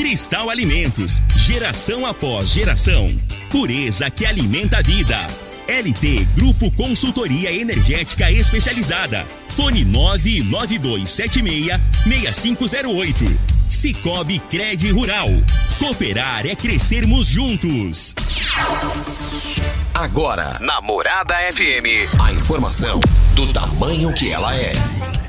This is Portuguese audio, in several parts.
Cristal Alimentos. Geração após geração. Pureza que alimenta a vida. LT Grupo Consultoria Energética Especializada. Fone 99276-6508. Cicobi Cred Rural. Cooperar é crescermos juntos. Agora, na Morada FM, a informação do tamanho que ela é.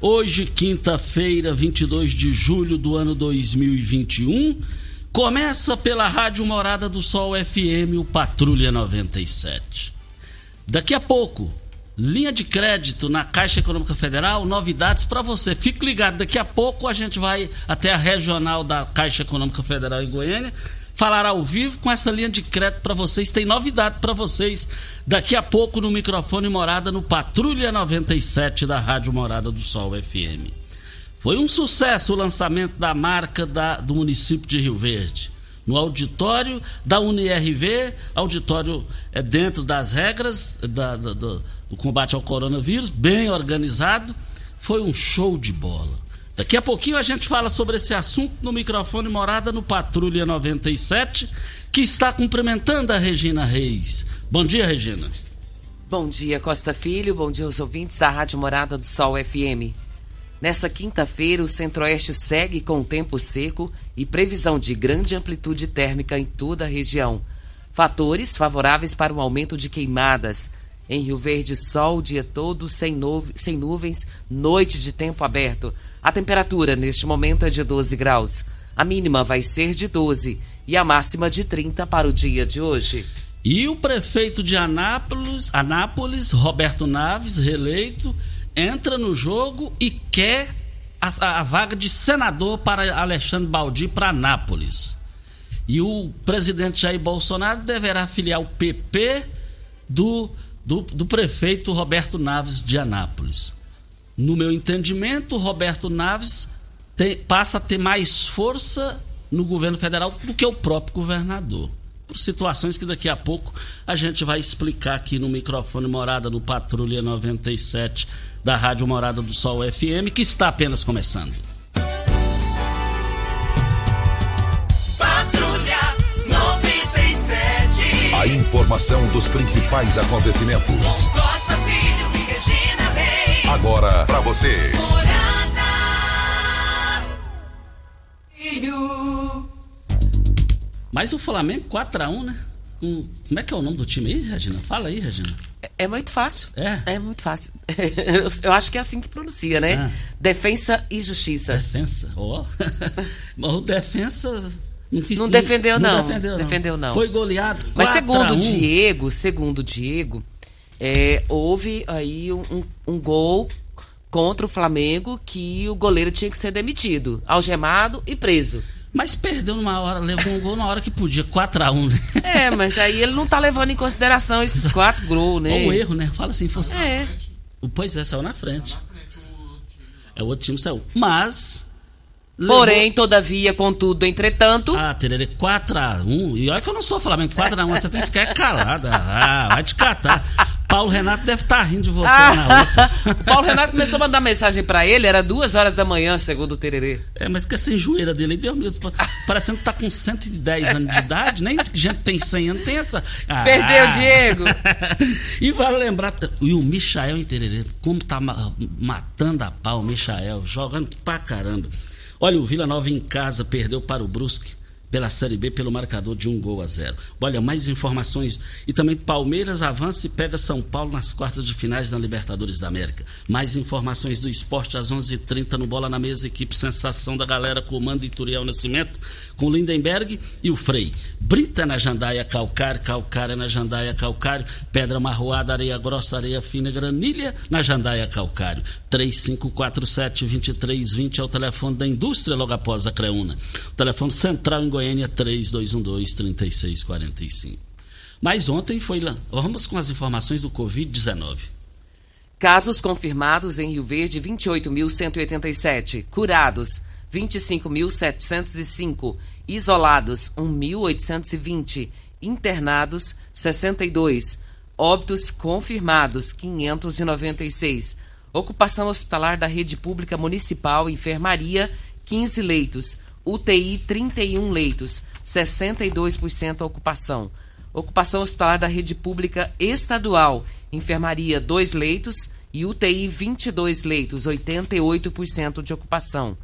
Hoje, quinta-feira, 22 de julho do ano 2021, começa pela Rádio Morada do Sol FM, o Patrulha 97. Daqui a pouco, linha de crédito na Caixa Econômica Federal, novidades para você. Fique ligado, daqui a pouco a gente vai até a regional da Caixa Econômica Federal em Goiânia falar ao vivo com essa linha de crédito para vocês. Tem novidade para vocês daqui a pouco no microfone Morada no Patrulha 97 da Rádio Morada do Sol FM. Foi um sucesso o lançamento da marca da, do município de Rio Verde. No auditório da UniRV, auditório é dentro das regras da, da, do, do combate ao coronavírus, bem organizado. Foi um show de bola. Daqui a pouquinho a gente fala sobre esse assunto no microfone Morada no Patrulha 97, que está cumprimentando a Regina Reis. Bom dia, Regina. Bom dia, Costa Filho. Bom dia aos ouvintes da Rádio Morada do Sol FM. Nessa quinta-feira, o Centro-Oeste segue com tempo seco e previsão de grande amplitude térmica em toda a região. Fatores favoráveis para um aumento de queimadas. Em Rio Verde, sol o dia todo, sem, sem nuvens, noite de tempo aberto. A temperatura neste momento é de 12 graus. A mínima vai ser de 12 e a máxima de 30 para o dia de hoje. E o prefeito de Anápolis, Anápolis Roberto Naves, reeleito, entra no jogo e quer a, a vaga de senador para Alexandre Baldi para Anápolis. E o presidente Jair Bolsonaro deverá filiar o PP do, do, do prefeito Roberto Naves de Anápolis. No meu entendimento, Roberto Naves tem, passa a ter mais força no governo federal do que o próprio governador. Por situações que daqui a pouco a gente vai explicar aqui no microfone Morada do Patrulha 97 da Rádio Morada do Sol FM, que está apenas começando. Patrulha 97. A informação dos principais acontecimentos. Costa Filho. Agora para você. Filho. Mas o Flamengo 4x1, né? Um, como é que é o nome do time aí, Regina? Fala aí, Regina. É, é muito fácil. É? É muito fácil. Eu, eu acho que é assim que pronuncia, né? Ah. Defensa e Justiça. Defensa. Ó. Mas o defensa. Não, quis- Não defendeu, não. defendeu, não. Defendeu, não. Foi goleado. Mas 4 segundo o 1. Diego, segundo o Diego, é, houve aí um, um- um gol contra o Flamengo que o goleiro tinha que ser demitido, algemado e preso. Mas perdeu numa hora, levou um gol na hora que podia, 4x1, né? É, mas aí ele não tá levando em consideração esses quatro gols, né? Ou o erro, né? Fala assim, fosse. É. Pois é, saiu na frente. É, o outro time saiu. Mas Levou- Porém, todavia, contudo, entretanto, Ah, Tererê, 4x1. E olha que eu não sou Flamengo, 4x1, você tem que ficar calada. Ah, vai te catar. Paulo Renato deve estar rindo de você Ah, na outra. o Paulo Renato começou a mandar mensagem pra ele, era duas horas da manhã, segundo o Tererê. É, mas que essa enjoeira dele, Deus meu, parecendo que tá com 110 anos de idade, nem gente tem 100 anos tem essa. Ah. Perdeu, Diego. e vale lembrar, e o Michael em Tererê, como tá ma- matando a pau o Michael, jogando pra caramba. Olha, o Vila Nova em casa perdeu para o Brusque pela Série B pelo marcador de um gol a zero. Olha, mais informações. E também Palmeiras avança e pega São Paulo nas quartas de finais da Libertadores da América. Mais informações do esporte às 11:30 h 30 no Bola na Mesa, equipe Sensação da Galera, comando Ituriel Nascimento, com Lindenberg e o Frei. Brita na Jandaia Calcário, Calcário na Jandaia Calcário, Pedra Marroada, Areia Grossa, Areia Fina, Granilha na Jandaia Calcário. 3547-2320 é o telefone da indústria logo após a Creuna. O telefone central em Goiânia é 3212-3645. Mas ontem foi lá. Vamos com as informações do Covid-19. Casos confirmados em Rio Verde, 28.187. Curados, 25.705. Isolados, 1.820. Internados, 62. Óbitos confirmados, 596. Ocupação hospitalar da rede pública municipal, enfermaria, 15 leitos. UTI, 31 leitos, 62% ocupação. Ocupação hospitalar da rede pública estadual, enfermaria 2 leitos e UTI 22 leitos, 88% de ocupação.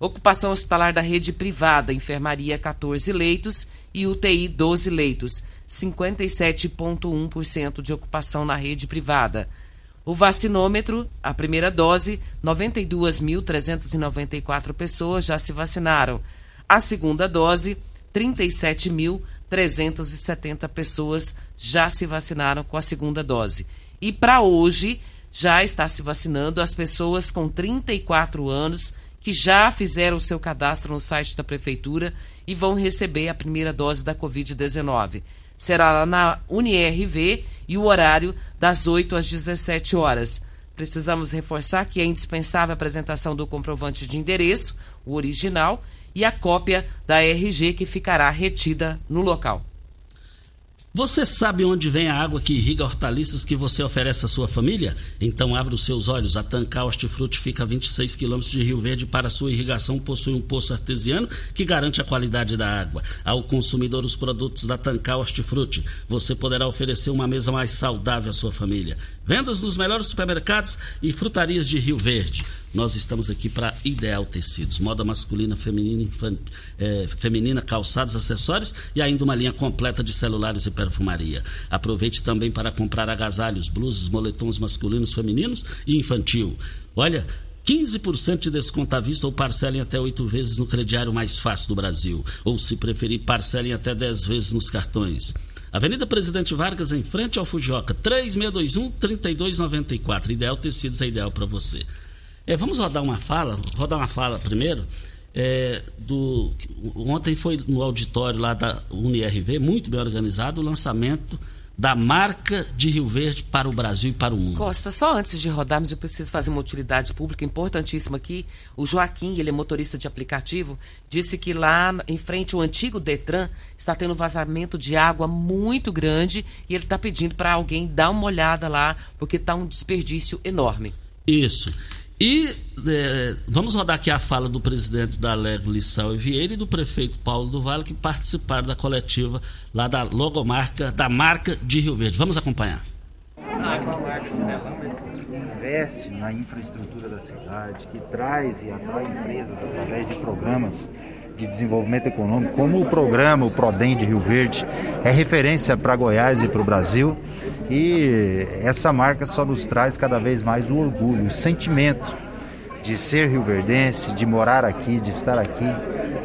Ocupação hospitalar da rede privada, enfermaria 14 leitos e UTI 12 leitos, 57,1% de ocupação na rede privada. O vacinômetro, a primeira dose, 92.394 pessoas já se vacinaram. A segunda dose, 37.370 pessoas já se vacinaram com a segunda dose. E para hoje, já está se vacinando as pessoas com 34 anos que já fizeram o seu cadastro no site da Prefeitura e vão receber a primeira dose da Covid-19. Será lá na UniRV e o horário das 8 às 17 horas. Precisamos reforçar que é indispensável a apresentação do comprovante de endereço, o original, e a cópia da RG que ficará retida no local. Você sabe onde vem a água que irriga hortaliças que você oferece à sua família? Então abra os seus olhos. A Tancar Hortifruti fica a 26 quilômetros de Rio Verde. Para sua irrigação possui um poço artesiano que garante a qualidade da água. Ao consumidor os produtos da Tancar Hortifruti, você poderá oferecer uma mesa mais saudável à sua família. Vendas nos melhores supermercados e frutarias de Rio Verde. Nós estamos aqui para Ideal Tecidos, moda masculina, feminina, infan- eh, feminina, calçados, acessórios e ainda uma linha completa de celulares e perfumaria. Aproveite também para comprar agasalhos, blusas, moletons masculinos, femininos e infantil. Olha, 15% de desconto à vista ou parcelem até oito vezes no crediário mais fácil do Brasil. Ou, se preferir, parcelem até 10 vezes nos cartões. Avenida Presidente Vargas, em frente ao Fujioka, 3621-3294. Ideal Tecidos é ideal para você. É, vamos rodar uma fala, rodar uma fala primeiro. É, do, ontem foi no auditório lá da UniRV, muito bem organizado, o lançamento da marca de Rio Verde para o Brasil e para o mundo. Costa, só antes de rodarmos, eu preciso fazer uma utilidade pública importantíssima aqui. O Joaquim, ele é motorista de aplicativo, disse que lá em frente ao antigo Detran está tendo vazamento de água muito grande e ele está pedindo para alguém dar uma olhada lá, porque está um desperdício enorme. Isso. E é, vamos rodar aqui a fala do presidente da Lego Lissau e Vieira e do prefeito Paulo do Vale que participaram da coletiva lá da logomarca, da marca de Rio Verde. Vamos acompanhar. investe na infraestrutura da cidade, que traz e atrai empresas através de programas de desenvolvimento econômico, como o programa, o Prodem de Rio Verde, é referência para Goiás e para o Brasil. E essa marca só nos traz cada vez mais o orgulho, o sentimento de ser rioverdense, de morar aqui, de estar aqui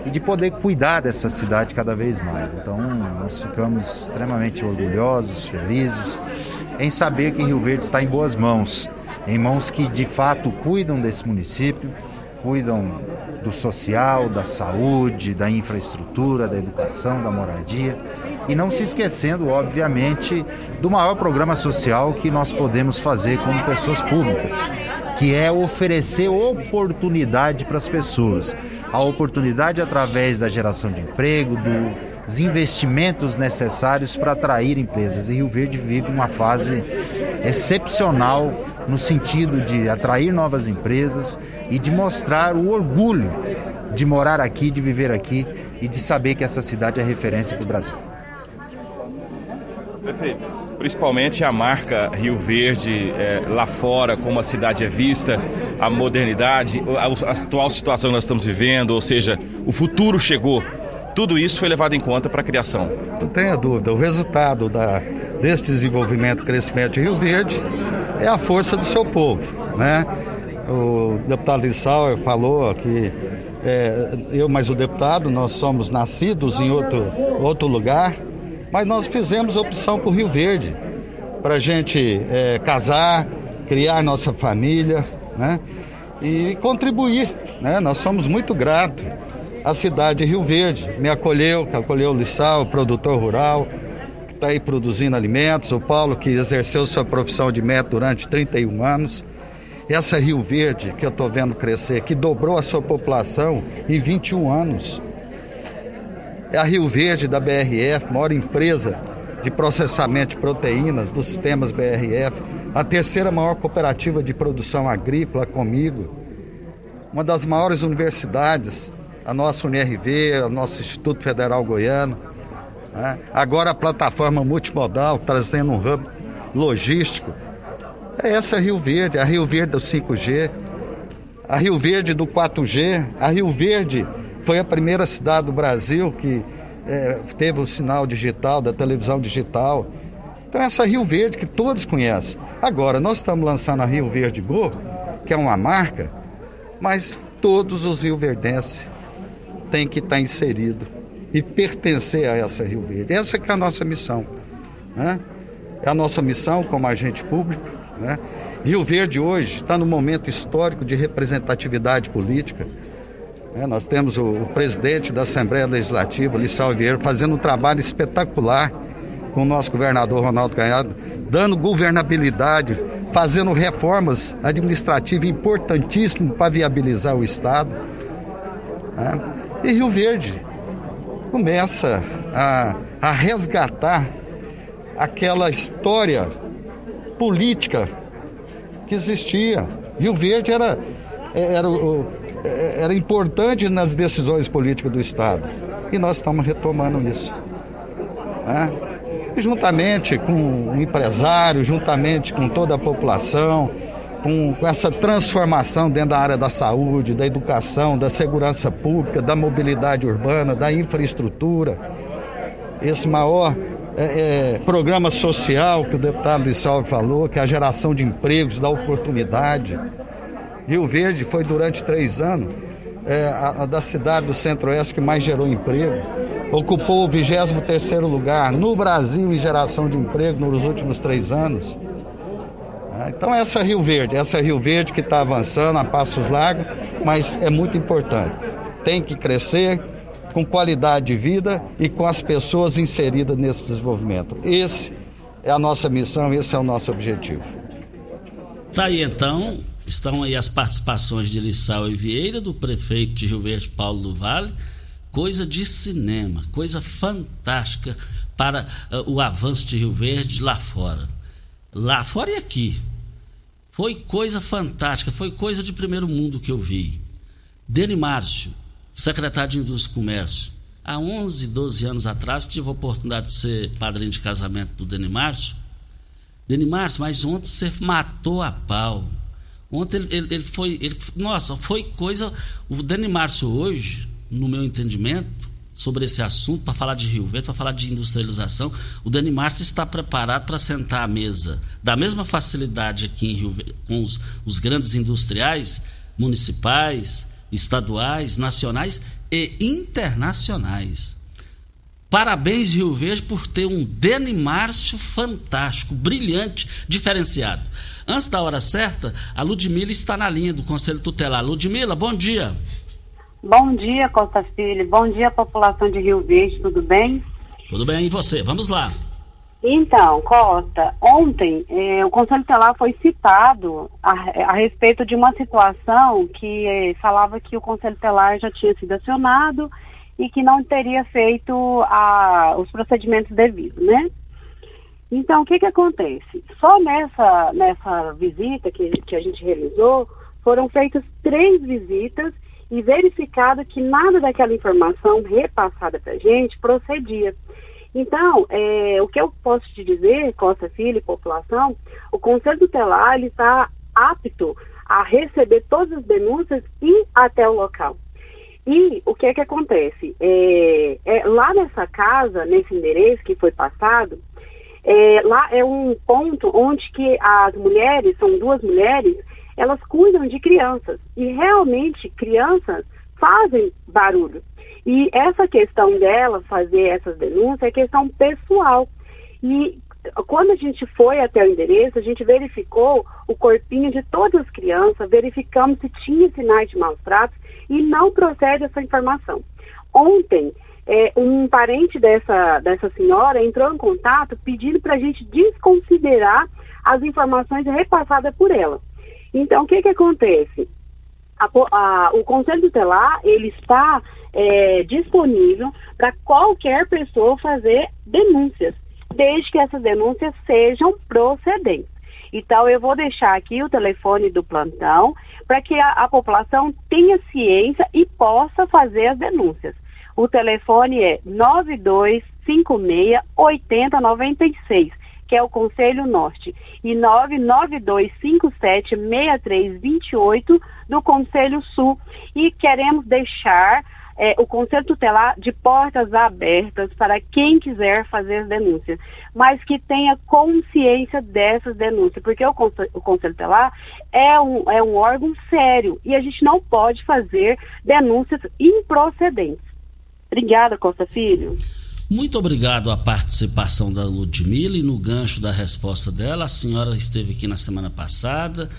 e de poder cuidar dessa cidade cada vez mais. Então, nós ficamos extremamente orgulhosos, felizes em saber que Rio Verde está em boas mãos, em mãos que de fato cuidam desse município, cuidam do social, da saúde, da infraestrutura, da educação, da moradia. E não se esquecendo, obviamente, do maior programa social que nós podemos fazer como pessoas públicas, que é oferecer oportunidade para as pessoas. A oportunidade através da geração de emprego, dos investimentos necessários para atrair empresas. E Rio Verde vive uma fase excepcional no sentido de atrair novas empresas e de mostrar o orgulho de morar aqui, de viver aqui e de saber que essa cidade é referência para o Brasil. Perfeito. Principalmente a marca Rio Verde é, lá fora, como a cidade é vista, a modernidade, a, a atual situação que nós estamos vivendo, ou seja, o futuro chegou. Tudo isso foi levado em conta para a criação. Não tenha dúvida, o resultado da, desse desenvolvimento crescimento de Rio Verde é a força do seu povo. Né? O deputado Lissauer falou que é, eu mais o deputado, nós somos nascidos em outro, outro lugar, mas nós fizemos opção por Rio Verde, para a gente é, casar, criar nossa família, né? E contribuir, né? Nós somos muito gratos à cidade de Rio Verde, me acolheu, acolheu o Lissau, o produtor rural, que está aí produzindo alimentos, o Paulo que exerceu sua profissão de médico durante 31 anos. Essa Rio Verde que eu estou vendo crescer, que dobrou a sua população em 21 anos. É a Rio Verde da BRF, maior empresa de processamento de proteínas dos sistemas BRF, a terceira maior cooperativa de produção agrícola comigo, uma das maiores universidades, a nossa UNRV, o nosso Instituto Federal Goiano. Né? Agora a plataforma multimodal, trazendo um hub logístico. É essa Rio Verde, a Rio Verde do 5G, a Rio Verde do 4G, a Rio Verde foi a primeira cidade do Brasil que é, teve o sinal digital, da televisão digital. Então, essa Rio Verde que todos conhecem. Agora, nós estamos lançando a Rio Verde Go, que é uma marca, mas todos os rioverdenses têm que estar inseridos e pertencer a essa Rio Verde. Essa que é a nossa missão. Né? É a nossa missão como agente público. Né? Rio Verde hoje está no momento histórico de representatividade política. É, nós temos o, o, presidente da Assembleia Legislativa, Lissau Vieira, fazendo um trabalho espetacular com o nosso governador Ronaldo Canhado, dando governabilidade, fazendo reformas administrativas importantíssimas para viabilizar o Estado. É, e Rio Verde começa a, a resgatar aquela história política que existia. Rio Verde era, era era importante nas decisões políticas do Estado. E nós estamos retomando isso. Né? Juntamente com o empresário, juntamente com toda a população, com, com, essa transformação dentro da área da saúde, da educação, da segurança pública, da mobilidade urbana, da infraestrutura, esse maior é, é, programa social que o deputado Lissalve falou, que é a geração de empregos, da oportunidade. Rio Verde foi durante três anos é, a, a, da cidade do Centro-Oeste que mais gerou emprego. Ocupou o 23 lugar no Brasil em geração de emprego nos últimos três anos. Então essa Rio Verde, essa Rio Verde que está avançando a passos largos, mas é muito importante. Tem que crescer com qualidade de vida e com as pessoas inseridas nesse desenvolvimento. Esse é a nossa missão, esse é o nosso objetivo. Tá aí então Estão aí as participações de Lissau e Vieira, do prefeito de Rio Verde, Paulo do Vale. Coisa de cinema, coisa fantástica para uh, o avanço de Rio Verde lá fora. Lá fora e aqui. Foi coisa fantástica, foi coisa de primeiro mundo que eu vi. Deni Márcio, secretário de Indústria e Comércio. Há 11, 12 anos atrás, tive a oportunidade de ser padrinho de casamento do Deni Márcio. Deni Márcio, mas ontem você matou a pau. Ontem ele, ele, ele foi. Ele, nossa, foi coisa. O Dani Márcio hoje, no meu entendimento, sobre esse assunto, para falar de Rio Verde, para falar de industrialização, o Dani Márcio está preparado para sentar à mesa da mesma facilidade aqui em Rio Verde, com os, os grandes industriais, municipais, estaduais, nacionais e internacionais. Parabéns, Rio Verde, por ter um Deni Márcio fantástico, brilhante, diferenciado. Antes da hora certa, a Ludmila está na linha do Conselho Tutelar. Ludmila, bom dia. Bom dia, Costa Filho. Bom dia, população de Rio Verde, tudo bem? Tudo bem, e você? Vamos lá. Então, Costa, ontem eh, o Conselho Tutelar foi citado a, a respeito de uma situação que eh, falava que o Conselho Tutelar já tinha sido acionado e que não teria feito a, os procedimentos devidos, né? Então, o que que acontece? Só nessa, nessa visita que, que a gente realizou, foram feitas três visitas e verificado que nada daquela informação repassada para a gente procedia. Então, é, o que eu posso te dizer, Costa Filho e população, o Conselho Tutelar está apto a receber todas as denúncias e até o local. E o que é que acontece? É, é, lá nessa casa, nesse endereço que foi passado, é, lá é um ponto onde que as mulheres, são duas mulheres, elas cuidam de crianças. E realmente crianças fazem barulho. E essa questão dela fazer essas denúncias é questão pessoal. E quando a gente foi até o endereço, a gente verificou o corpinho de todas as crianças, verificamos se tinha sinais de maus tratos e não procede essa informação. Ontem, é, um parente dessa, dessa senhora entrou em contato pedindo para a gente desconsiderar as informações repassadas por ela. Então, o que, que acontece? A, a, o Conselho Tutelar, ele está é, disponível para qualquer pessoa fazer denúncias, desde que essas denúncias sejam procedentes. Então, eu vou deixar aqui o telefone do plantão para que a, a, população tenha ciência e possa fazer as denúncias. O telefone é 9256 8096, que é o Conselho Norte, e 99257 6328 do Conselho Sul. E queremos deixar é, o Conselho Tutelar de portas abertas para quem quiser fazer as denúncias, mas que tenha consciência dessas denúncias, porque o Conselho, o Conselho Tutelar é um, é um órgão sério e a gente não pode fazer denúncias improcedentes. Obrigada, Costa Filho. Muito obrigado à participação da Ludmilla e no gancho da resposta dela. A senhora esteve aqui na semana passada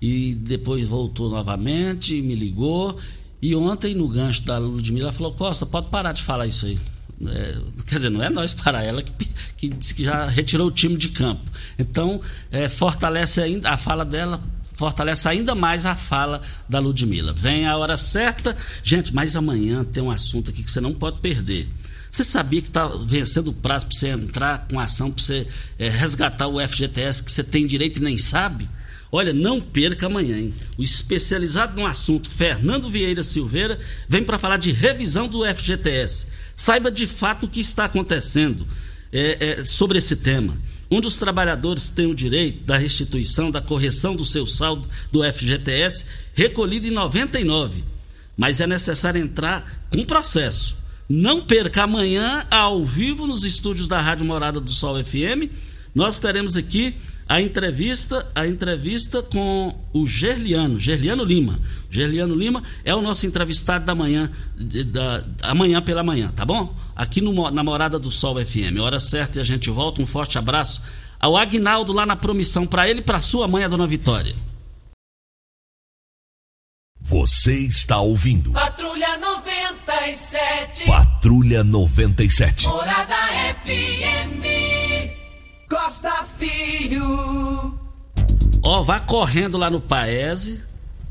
e depois voltou novamente, me ligou e ontem, no gancho da Ludmilla, ela falou: Costa, pode parar de falar isso aí. É, quer dizer, não é nós para ela que, que disse que já retirou o time de campo. Então, é, fortalece ainda a fala dela, fortalece ainda mais a fala da Ludmilla. Vem a hora certa. Gente, mas amanhã tem um assunto aqui que você não pode perder. Você sabia que está vencendo o prazo para você entrar com ação, para você é, resgatar o FGTS que você tem direito e nem sabe? Olha, não perca amanhã, hein? O especializado no assunto, Fernando Vieira Silveira, vem para falar de revisão do FGTS. Saiba de fato o que está acontecendo é, é, sobre esse tema. Onde os trabalhadores têm o direito da restituição, da correção do seu saldo do FGTS, recolhido em 99. Mas é necessário entrar com processo. Não perca amanhã, ao vivo, nos estúdios da Rádio Morada do Sol FM. Nós teremos aqui a entrevista, a entrevista com o Gerliano, Gerliano Lima. Gerliano Lima é o nosso entrevistado da manhã, da, amanhã pela manhã, tá bom? Aqui no, na Morada do Sol FM. Hora certa e a gente volta. Um forte abraço ao Agnaldo lá na promissão, para ele e para sua mãe, a dona Vitória. Você está ouvindo. Patrulha 97. Patrulha 97. Morada FM. Costa Filho. Ó, vá correndo lá no Paese.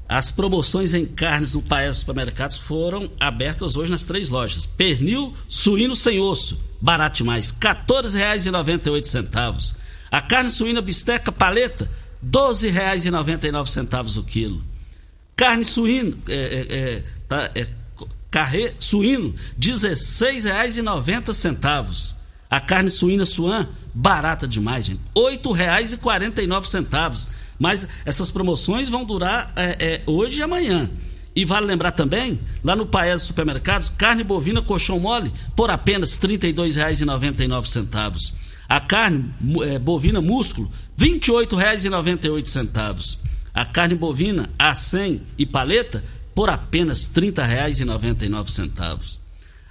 As promoções em carnes no Paese Supermercados foram abertas hoje nas três lojas. Pernil suíno sem osso, barato demais, R$ 14,98. A carne suína bisteca paleta, R$ 12,99 o quilo. Carne suína, é, é, é, tá, é, carré suíno, R$ 16,90. A carne suína suan, barata demais, gente. R$ 8,49. Mas essas promoções vão durar é, é, hoje e amanhã. E vale lembrar também, lá no Paes Supermercados, carne bovina colchão mole por apenas R$ 32,99. A carne é, bovina músculo, R$ 28,98. A carne bovina A100 e paleta por apenas R$ 30,99.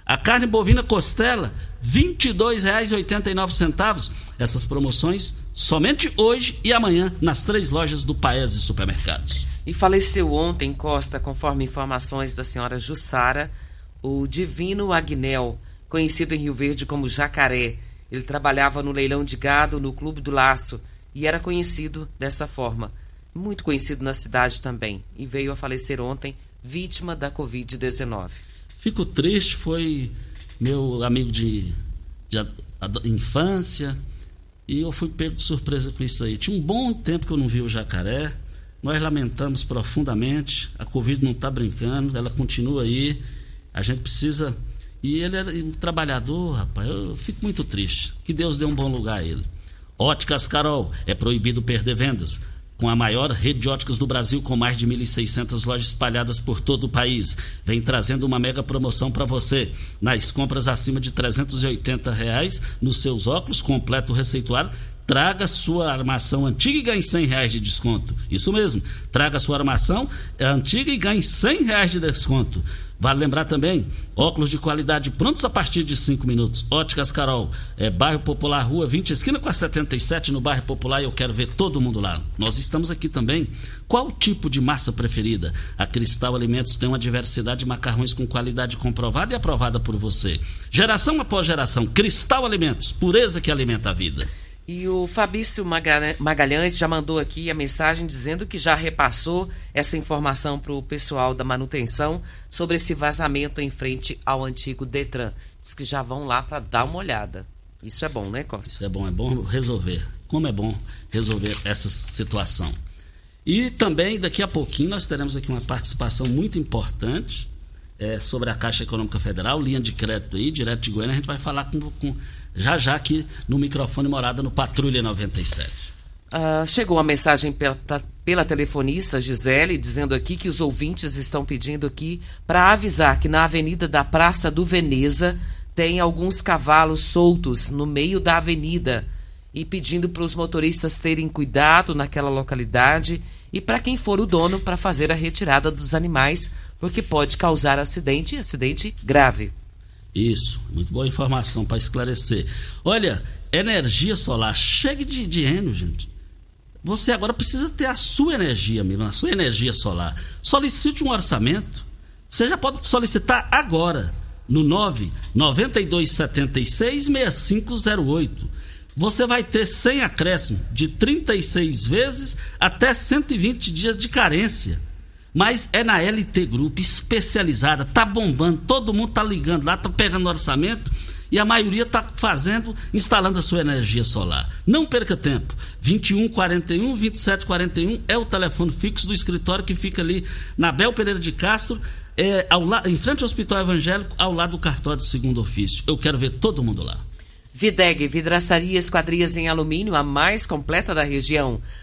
A carne bovina costela, R$ 22,89. Essas promoções somente hoje e amanhã nas três lojas do Paese Supermercados. E faleceu ontem, Costa, conforme informações da senhora Jussara, o Divino Agnel, conhecido em Rio Verde como Jacaré. Ele trabalhava no leilão de gado no Clube do Laço e era conhecido dessa forma. Muito conhecido na cidade também. E veio a falecer ontem, vítima da Covid-19. Fico triste, foi meu amigo de, de infância e eu fui pego de surpresa com isso aí. Tinha um bom tempo que eu não vi o jacaré. Nós lamentamos profundamente. A Covid não está brincando, ela continua aí. A gente precisa. E ele era um trabalhador, rapaz. Eu fico muito triste. Que Deus dê um bom lugar a ele. Óticas Carol, é proibido perder vendas com a maior rede de óticas do Brasil, com mais de 1.600 lojas espalhadas por todo o país. Vem trazendo uma mega promoção para você. Nas compras acima de 380 reais, nos seus óculos, completo receituário, traga sua armação antiga e ganhe 100 reais de desconto. Isso mesmo, traga sua armação antiga e ganhe 100 reais de desconto. Vale lembrar também, óculos de qualidade prontos a partir de 5 minutos. Óticas Carol, é bairro Popular, rua 20, esquina com a 77, no bairro Popular, e eu quero ver todo mundo lá. Nós estamos aqui também. Qual tipo de massa preferida? A Cristal Alimentos tem uma diversidade de macarrões com qualidade comprovada e aprovada por você. Geração após geração, Cristal Alimentos, pureza que alimenta a vida. E o Fabício Magalhães já mandou aqui a mensagem dizendo que já repassou essa informação para o pessoal da manutenção sobre esse vazamento em frente ao antigo Detran. Diz que já vão lá para dar uma olhada. Isso é bom, né, Costa? Isso é bom, é bom resolver. Como é bom resolver essa situação. E também, daqui a pouquinho, nós teremos aqui uma participação muito importante é, sobre a Caixa Econômica Federal, linha de crédito aí, direto de Goiânia. A gente vai falar com, com já já aqui no microfone morada no Patrulha 97. Uh, chegou uma mensagem pela, pela telefonista Gisele dizendo aqui que os ouvintes estão pedindo aqui para avisar que na Avenida da Praça do Veneza tem alguns cavalos soltos no meio da avenida e pedindo para os motoristas terem cuidado naquela localidade e para quem for o dono para fazer a retirada dos animais, porque pode causar acidente e acidente grave. Isso, muito boa informação para esclarecer. Olha, energia solar, chegue de dinheiro, gente. Você agora precisa ter a sua energia, mesmo, a sua energia solar. Solicite um orçamento. Você já pode solicitar agora no 99276 6508. Você vai ter sem acréscimo de 36 vezes até 120 dias de carência. Mas é na LT Group, especializada, tá bombando, todo mundo tá ligando lá, tá pegando orçamento e a maioria tá fazendo, instalando a sua energia solar. Não perca tempo. 21 41 27 41 é o telefone fixo do escritório que fica ali na Bel Pereira de Castro, é, ao la... em frente ao Hospital Evangélico, ao lado do cartório de segundo ofício. Eu quero ver todo mundo lá. Videg, vidraçaria esquadrias em alumínio, a mais completa da região.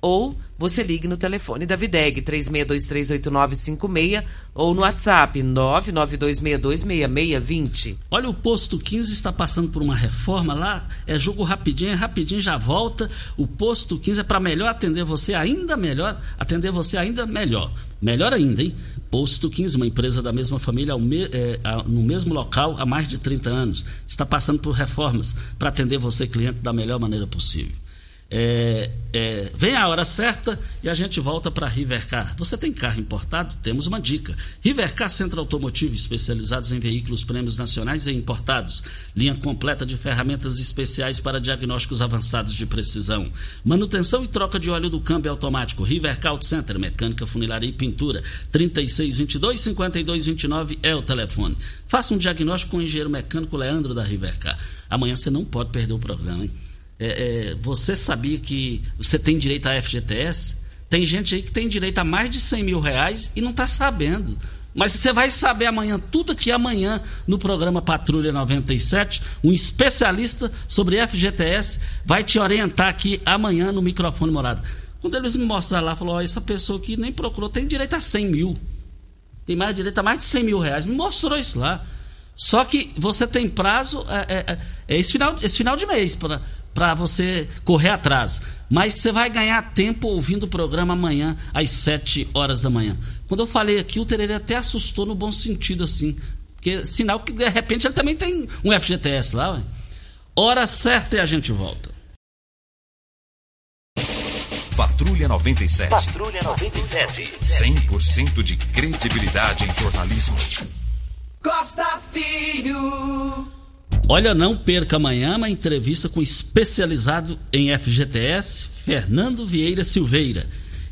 ou você ligue no telefone da Videg 36238956 ou no WhatsApp 992626620. Olha, o posto 15 está passando por uma reforma lá, é jogo rapidinho, é rapidinho já volta. O posto 15 é para melhor atender você ainda melhor, atender você ainda melhor. Melhor ainda, hein? Posto 15, uma empresa da mesma família é, no mesmo local há mais de 30 anos, está passando por reformas para atender você cliente da melhor maneira possível. É, é, vem a hora certa e a gente volta para Rivercar. Você tem carro importado? Temos uma dica. Rivercar Centro Automotivo, especializados em veículos prêmios nacionais e importados. Linha completa de ferramentas especiais para diagnósticos avançados de precisão. Manutenção e troca de óleo do câmbio automático. Rivercar Auto Center, mecânica, funilaria e pintura. 3622-5229 é o telefone. Faça um diagnóstico com o engenheiro mecânico Leandro da Rivercar. Amanhã você não pode perder o programa, hein? É, é, você sabia que você tem direito à FGTS? Tem gente aí que tem direito a mais de 100 mil reais e não está sabendo. Mas você vai saber amanhã, tudo aqui amanhã, no programa Patrulha 97. Um especialista sobre FGTS vai te orientar aqui amanhã no microfone morado. Quando eles me mostraram lá, falou: oh, essa pessoa que nem procurou tem direito a 100 mil. Tem mais direito a mais de 100 mil reais. Me mostrou isso lá. Só que você tem prazo, é, é, é esse, final, esse final de mês para você correr atrás. Mas você vai ganhar tempo ouvindo o programa amanhã, às 7 horas da manhã. Quando eu falei aqui, o Tererê até assustou no bom sentido, assim. Porque sinal que de repente ele também tem um FGTS lá. Ué. Hora certa e a gente volta. Patrulha 97. Patrulha 97. 100% de credibilidade em jornalismo. Costa Filho. Olha, não perca amanhã uma entrevista com o especializado em FGTS, Fernando Vieira Silveira.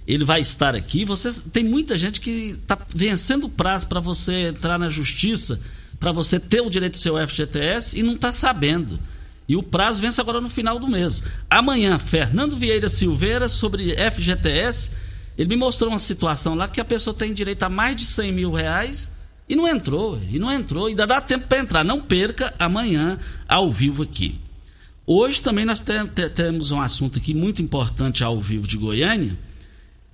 Ele vai estar aqui. Vocês, tem muita gente que está vencendo o prazo para você entrar na justiça, para você ter o direito do seu FGTS e não está sabendo. E o prazo vence agora no final do mês. Amanhã, Fernando Vieira Silveira, sobre FGTS, ele me mostrou uma situação lá que a pessoa tem direito a mais de 100 mil reais e não entrou, e não entrou, ainda dá tempo para entrar. Não perca amanhã ao vivo aqui. Hoje também nós te, te, temos um assunto aqui muito importante ao vivo de Goiânia.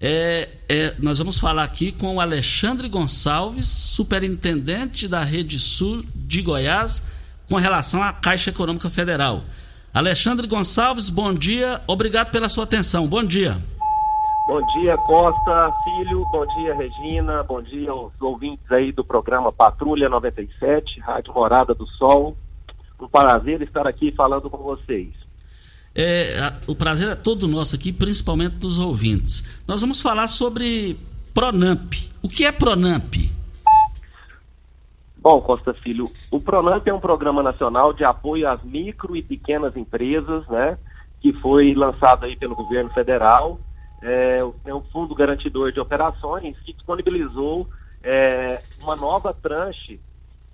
É, é, nós vamos falar aqui com o Alexandre Gonçalves, superintendente da Rede Sul de Goiás com relação à Caixa Econômica Federal. Alexandre Gonçalves, bom dia, obrigado pela sua atenção. Bom dia. Bom dia, Costa Filho, bom dia, Regina, bom dia aos ouvintes aí do programa Patrulha 97, Rádio Morada do Sol. Um prazer estar aqui falando com vocês. É, o prazer é todo nosso aqui, principalmente dos ouvintes. Nós vamos falar sobre Pronamp. O que é Pronamp? Bom, Costa Filho, o Pronamp é um programa nacional de apoio às micro e pequenas empresas, né? Que foi lançado aí pelo governo federal. É, é um fundo garantidor de operações que disponibilizou é, uma nova tranche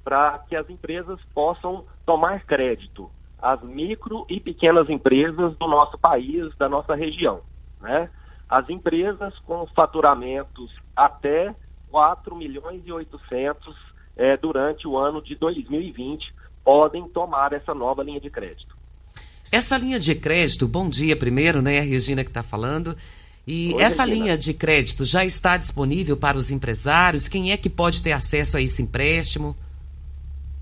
para que as empresas possam tomar crédito, as micro e pequenas empresas do nosso país, da nossa região. Né? As empresas com faturamentos até 4 milhões e 800 é, durante o ano de 2020 podem tomar essa nova linha de crédito. Essa linha de crédito, bom dia primeiro, né, a Regina que está falando. E essa Regina. linha de crédito já está disponível para os empresários? Quem é que pode ter acesso a esse empréstimo?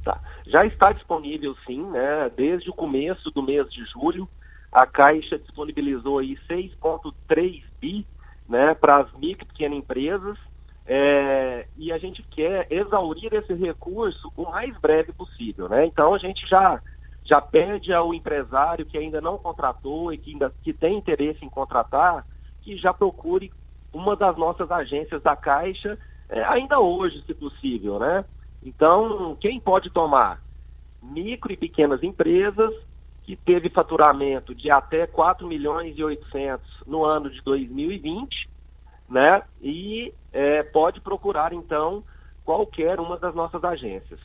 Tá. Já está disponível sim, né? Desde o começo do mês de julho, a Caixa disponibilizou aí 6,3 bi né, para as micro e pequenas empresas é, e a gente quer exaurir esse recurso o mais breve possível. Né? Então a gente já, já pede ao empresário que ainda não contratou e que ainda que tem interesse em contratar, que já procure uma das nossas agências da Caixa, é, ainda hoje, se possível. Né? Então, quem pode tomar? Micro e pequenas empresas que teve faturamento de até 4 milhões e 800 no ano de 2020, né? E é, pode procurar, então, qualquer uma das nossas agências.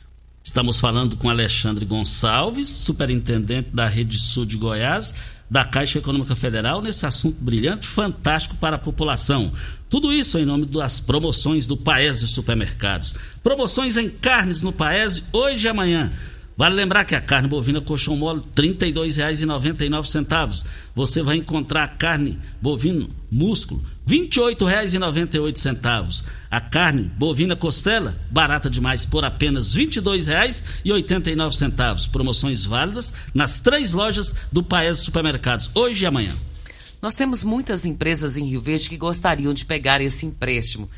Estamos falando com Alexandre Gonçalves, superintendente da Rede Sul de Goiás, da Caixa Econômica Federal, nesse assunto brilhante, fantástico para a população. Tudo isso em nome das promoções do Paese Supermercados. Promoções em carnes no Paese, hoje e amanhã. Vale lembrar que a carne bovina colchão mole R$ 32,99. Você vai encontrar carne bovino músculo R$ 28,98. A carne bovina costela, barata demais, por apenas R$ 22,89. Promoções válidas nas três lojas do Paes Supermercados, hoje e amanhã. Nós temos muitas empresas em Rio Verde que gostariam de pegar esse empréstimo,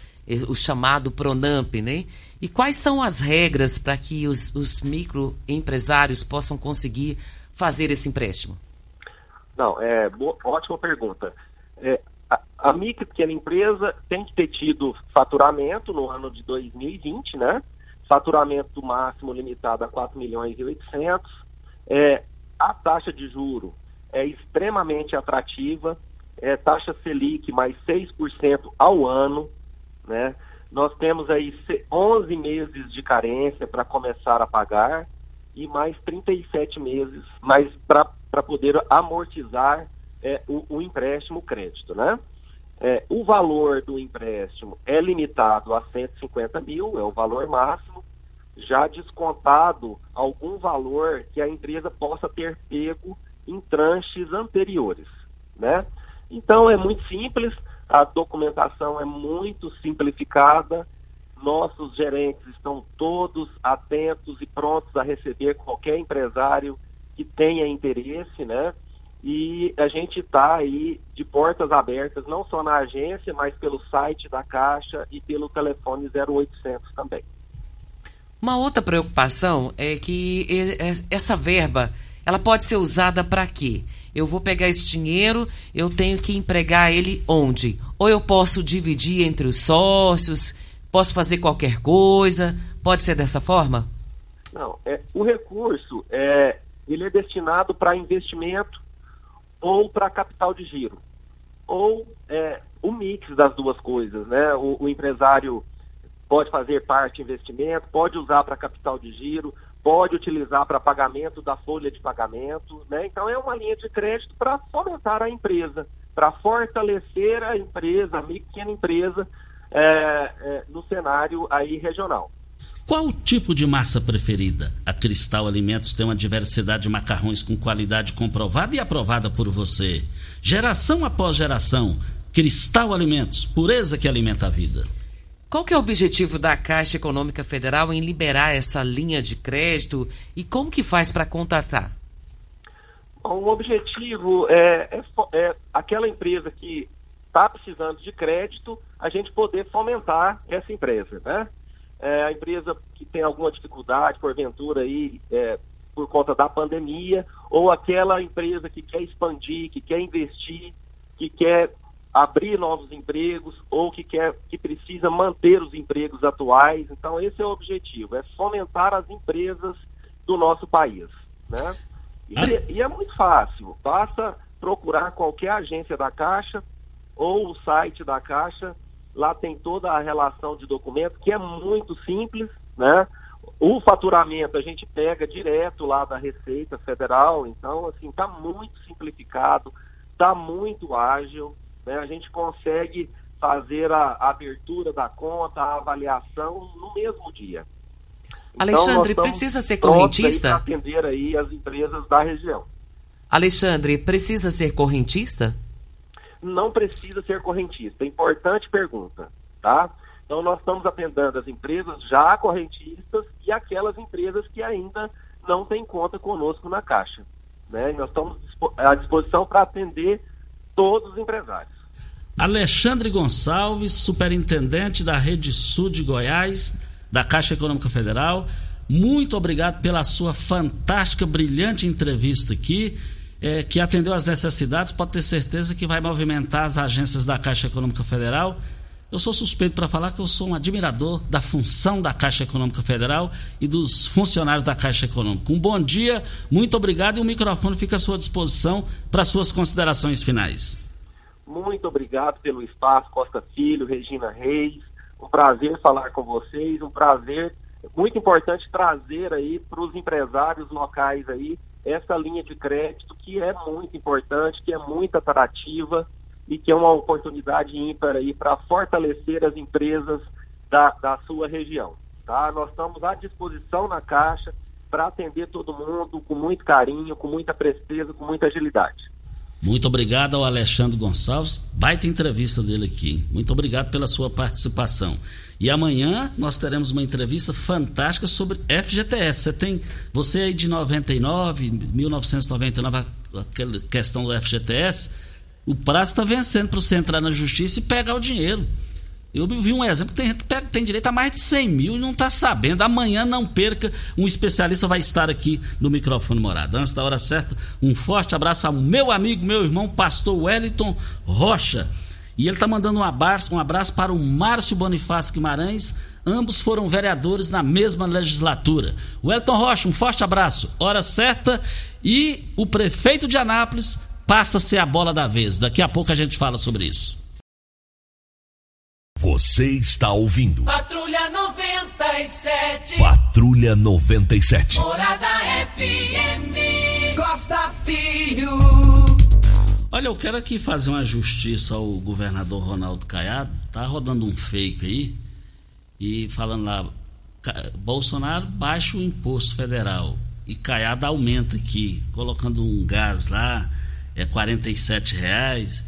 o chamado Pronamp, né? E quais são as regras para que os, os microempresários possam conseguir fazer esse empréstimo? Não, é boa, ótima pergunta. É, a, a micro pequena empresa tem que ter tido faturamento no ano de 2020, né? Faturamento máximo limitado a 4 milhões e 800. É, a taxa de juro é extremamente atrativa, é taxa Selic mais 6% ao ano, né? Nós temos aí 11 meses de carência para começar a pagar e mais 37 meses mais para poder amortizar é, o, o, empréstimo crédito, né? É, o valor do empréstimo é limitado a 150 mil, é o valor máximo, já descontado algum valor que a empresa possa ter pego em tranches anteriores, né? Então é muito simples, a documentação é muito simplificada, nossos gerentes estão todos atentos e prontos a receber qualquer empresário que tenha interesse, né? E a gente está aí de portas abertas, não só na agência, mas pelo site da Caixa e pelo telefone 0800 também. Uma outra preocupação é que essa verba, ela pode ser usada para quê? Eu vou pegar esse dinheiro, eu tenho que empregar ele onde? Ou eu posso dividir entre os sócios, posso fazer qualquer coisa? Pode ser dessa forma? Não, é, o recurso é, ele é destinado para investimento ou para capital de giro, ou é, o mix das duas coisas, né? O, o empresário pode fazer parte investimento, pode usar para capital de giro, pode utilizar para pagamento da folha de pagamento, né? Então é uma linha de crédito para fomentar a empresa, para fortalecer a empresa, a pequena empresa é, é, no cenário aí regional. Qual o tipo de massa preferida? A Cristal Alimentos tem uma diversidade de macarrões com qualidade comprovada e aprovada por você. Geração após geração, Cristal Alimentos, pureza que alimenta a vida. Qual que é o objetivo da Caixa Econômica Federal em liberar essa linha de crédito e como que faz para contratar? O objetivo é, é, é aquela empresa que está precisando de crédito, a gente poder fomentar essa empresa, né? É, a empresa que tem alguma dificuldade, porventura, aí, é, por conta da pandemia, ou aquela empresa que quer expandir, que quer investir, que quer abrir novos empregos ou que quer que precisa manter os empregos atuais. Então esse é o objetivo, é fomentar as empresas do nosso país, né? E, ah. e é muito fácil, basta procurar qualquer agência da Caixa ou o site da Caixa, lá tem toda a relação de documento que é muito simples, né? O faturamento a gente pega direto lá da Receita Federal, então assim está muito simplificado, está muito ágil né, a gente consegue fazer a, a, abertura da conta, a avaliação no mesmo dia. Então, Alexandre, precisa ser correntista? Para atender aí as empresas da região. Alexandre, precisa ser correntista? Não precisa ser correntista. Importante pergunta, tá? Então nós estamos atendendo as empresas já correntistas e aquelas empresas que ainda não têm conta conosco na Caixa. Né? nós estamos à disposição para atender todos os empresários. Alexandre Gonçalves, superintendente da Rede Sul de Goiás, da Caixa Econômica Federal. Muito obrigado pela sua fantástica, brilhante entrevista aqui, é, que atendeu às necessidades. Pode ter certeza que vai movimentar as agências da Caixa Econômica Federal. Eu sou suspeito para falar que eu sou um admirador da função da Caixa Econômica Federal e dos funcionários da Caixa Econômica. Um bom dia, muito obrigado e o microfone fica à sua disposição para suas considerações finais. Muito obrigado pelo espaço, Costa Filho, Regina Reis. Um prazer falar com vocês, um prazer muito importante trazer aí para os empresários locais aí essa linha de crédito que é muito importante, que é muito atrativa e que é uma oportunidade ímpar aí para fortalecer as empresas da, da sua região. Tá? Nós estamos à disposição na Caixa para atender todo mundo com muito carinho, com muita presteza, com muita agilidade. Muito obrigado ao Alexandre Gonçalves. Baita entrevista dele aqui. Muito obrigado pela sua participação. E amanhã nós teremos uma entrevista fantástica sobre FGTS. Você tem, você aí de 99, 1999, aquela questão do FGTS, o prazo está vencendo para você entrar na justiça e pegar o dinheiro. Eu vi um exemplo, tem que tem direito a mais de 100 mil e não está sabendo. Amanhã não perca, um especialista vai estar aqui no microfone morado. Antes da hora certa, um forte abraço ao meu amigo, meu irmão, pastor Wellington Rocha. E ele está mandando um abraço, um abraço para o Márcio Bonifácio Guimarães. Ambos foram vereadores na mesma legislatura. Wellington Rocha, um forte abraço. Hora certa. E o prefeito de Anápolis passa a ser a bola da vez. Daqui a pouco a gente fala sobre isso. Você está ouvindo. Patrulha 97. Patrulha 97. Morada FM. Costa Filho. Olha, eu quero aqui fazer uma justiça ao governador Ronaldo Caiado. Tá rodando um fake aí. E falando lá. Bolsonaro baixa o imposto federal. E Caiado aumenta aqui, colocando um gás lá, é 47 reais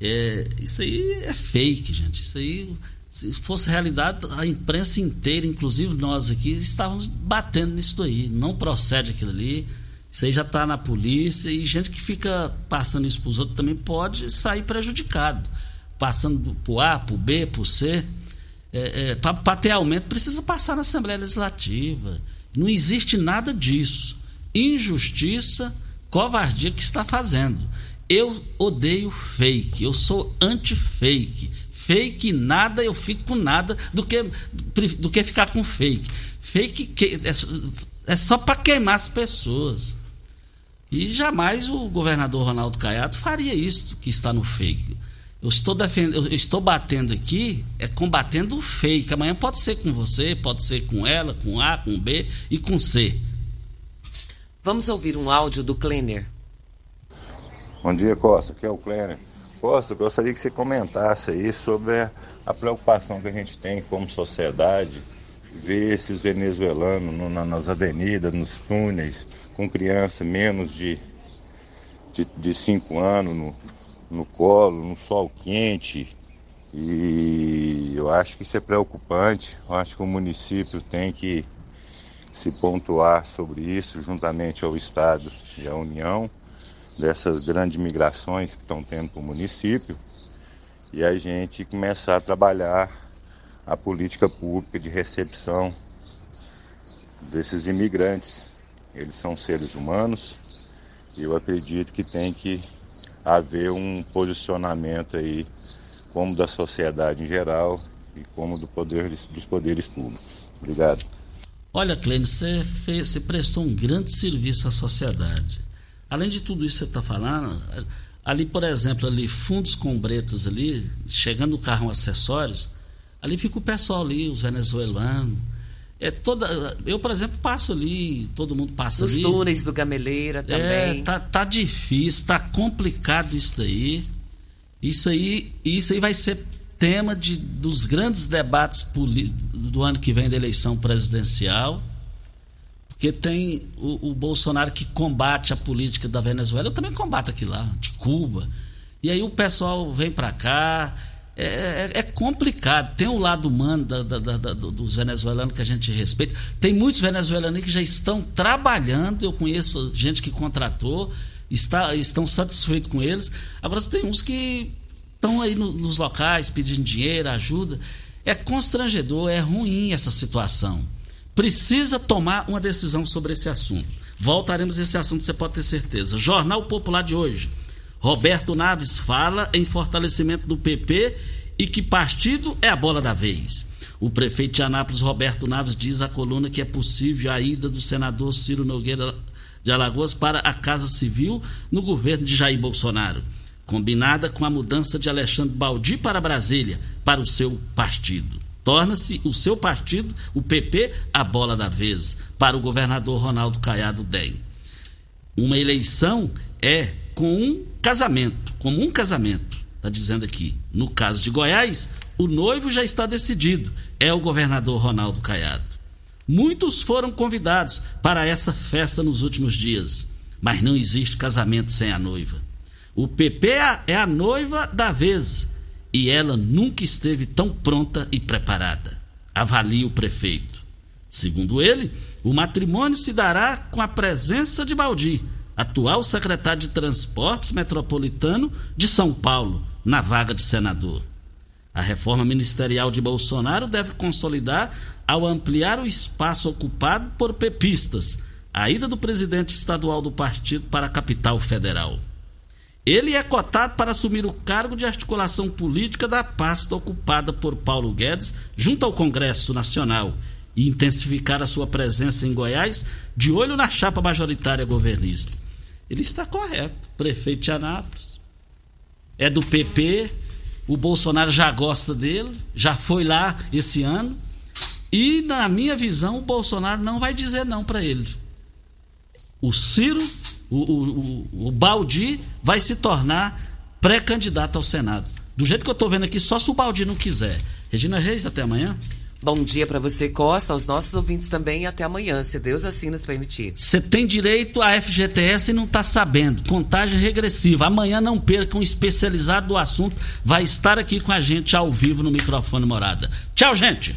É, isso aí é fake, gente. Isso aí, se fosse realidade, a imprensa inteira, inclusive nós aqui, estávamos batendo nisso aí. Não procede aquilo ali. Isso aí já está na polícia e gente que fica passando isso para os outros também pode sair prejudicado. Passando para o A, para o B, para o C. É, é, aumento, precisa passar na Assembleia Legislativa. Não existe nada disso. Injustiça, covardia que está fazendo. Eu odeio fake, eu sou anti-fake. Fake nada, eu fico com nada do que, do que ficar com fake. Fake que, é, é só para queimar as pessoas. E jamais o governador Ronaldo Caiado faria isso que está no fake. Eu estou defendendo, eu estou batendo aqui, é combatendo o fake. Amanhã pode ser com você, pode ser com ela, com A, com B e com C. Vamos ouvir um áudio do Kleiner. Bom dia, Costa. Aqui é o Kleiner. Costa, gostaria que você comentasse aí sobre a preocupação que a gente tem como sociedade, ver esses venezuelanos no, nas avenidas, nos túneis, com criança menos de, de, de cinco anos no, no colo, no sol quente. E eu acho que isso é preocupante. Eu acho que o município tem que se pontuar sobre isso, juntamente ao Estado e à União dessas grandes migrações que estão tendo para o município e a gente começar a trabalhar a política pública de recepção desses imigrantes. Eles são seres humanos e eu acredito que tem que haver um posicionamento aí, como da sociedade em geral e como do poder, dos poderes públicos. Obrigado. Olha, Clênio, você, fez, você prestou um grande serviço à sociedade. Além de tudo isso que você está falando, ali, por exemplo, ali, fundos com bretas ali, chegando no carro acessórios, ali fica o pessoal ali, os venezuelanos. É toda, eu, por exemplo, passo ali, todo mundo passa ali. Nos túneis do Gameleira também. É, tá, tá difícil, tá complicado isso daí. Isso aí, isso aí vai ser tema de, dos grandes debates do ano que vem da eleição presidencial. Porque tem o, o, Bolsonaro que combate a política da Venezuela, eu também combato aqui lá, de Cuba. E aí o pessoal vem para cá. É, é, é, complicado. Tem o lado humano da, da, da, dos venezuelanos que a gente respeita. Tem muitos venezuelanos que já estão trabalhando. Eu conheço gente que contratou, está, estão satisfeitos com eles. Agora tem uns que estão aí no, nos locais pedindo dinheiro, ajuda. É constrangedor, é ruim essa situação precisa tomar uma decisão sobre esse assunto. Voltaremos a esse assunto, você pode ter certeza. Jornal Popular de hoje. Roberto Naves fala em fortalecimento do PP e que partido é a bola da vez. O prefeito de Anápolis, Roberto Naves, diz à coluna que é possível a ida do senador Ciro Nogueira de Alagoas para a Casa Civil no governo de Jair Bolsonaro, combinada com a mudança de Alexandre Baldi para Brasília, para o seu partido. Torna-se o seu partido, o PP, a bola da vez para o governador Ronaldo Caiado Dem. Uma eleição é com um casamento, como um casamento, está dizendo aqui. No caso de Goiás, o noivo já está decidido, é o governador Ronaldo Caiado. Muitos foram convidados para essa festa nos últimos dias, mas não existe casamento sem a noiva. O PP é a noiva da vez e ela nunca esteve tão pronta e preparada. Avalia o prefeito. Segundo ele, o matrimônio se dará com a presença de Baldi, atual secretário de Transportes Metropolitano de São Paulo, na vaga de senador. A reforma ministerial de Bolsonaro deve consolidar ao ampliar o espaço ocupado por pepistas, a ida do presidente estadual do partido para a capital federal. Ele é cotado para assumir o cargo de articulação política da pasta ocupada por Paulo Guedes junto ao Congresso Nacional e intensificar a sua presença em Goiás de olho na chapa majoritária governista. Ele está correto. Prefeito de Anápolis. É do PP. O Bolsonaro já gosta dele. Já foi lá esse ano. E, na minha visão, o Bolsonaro não vai dizer não para ele. O Ciro o, o, o, Baldi vai se tornar pré-candidato ao Senado. Do jeito que eu estou vendo aqui, só se o Baldi não quiser. Regina Reis, até amanhã. Bom dia para você, Costa, aos nossos ouvintes também e até amanhã, se Deus assim nos permitir. Você tem direito à FGTS e não está sabendo. Contagem regressiva. Amanhã não perca um especializado do assunto. Vai estar aqui com a gente ao vivo no microfone morada. Tchau, gente!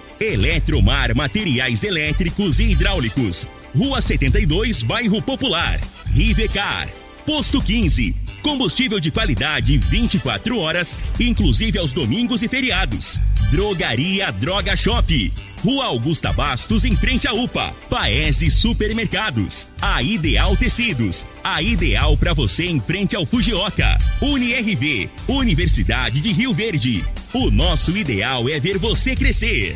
Eletromar Materiais Elétricos e Hidráulicos. Rua 72, Bairro Popular. Rivecar. Posto 15. Combustível de qualidade 24 horas, inclusive aos domingos e feriados. Drogaria Droga Shop. Rua Augusta Bastos, em frente à UPA. Paese Supermercados. A Ideal Tecidos. A ideal para você em frente ao Fujioka. UniRV. Universidade de Rio Verde. O nosso ideal é ver você crescer.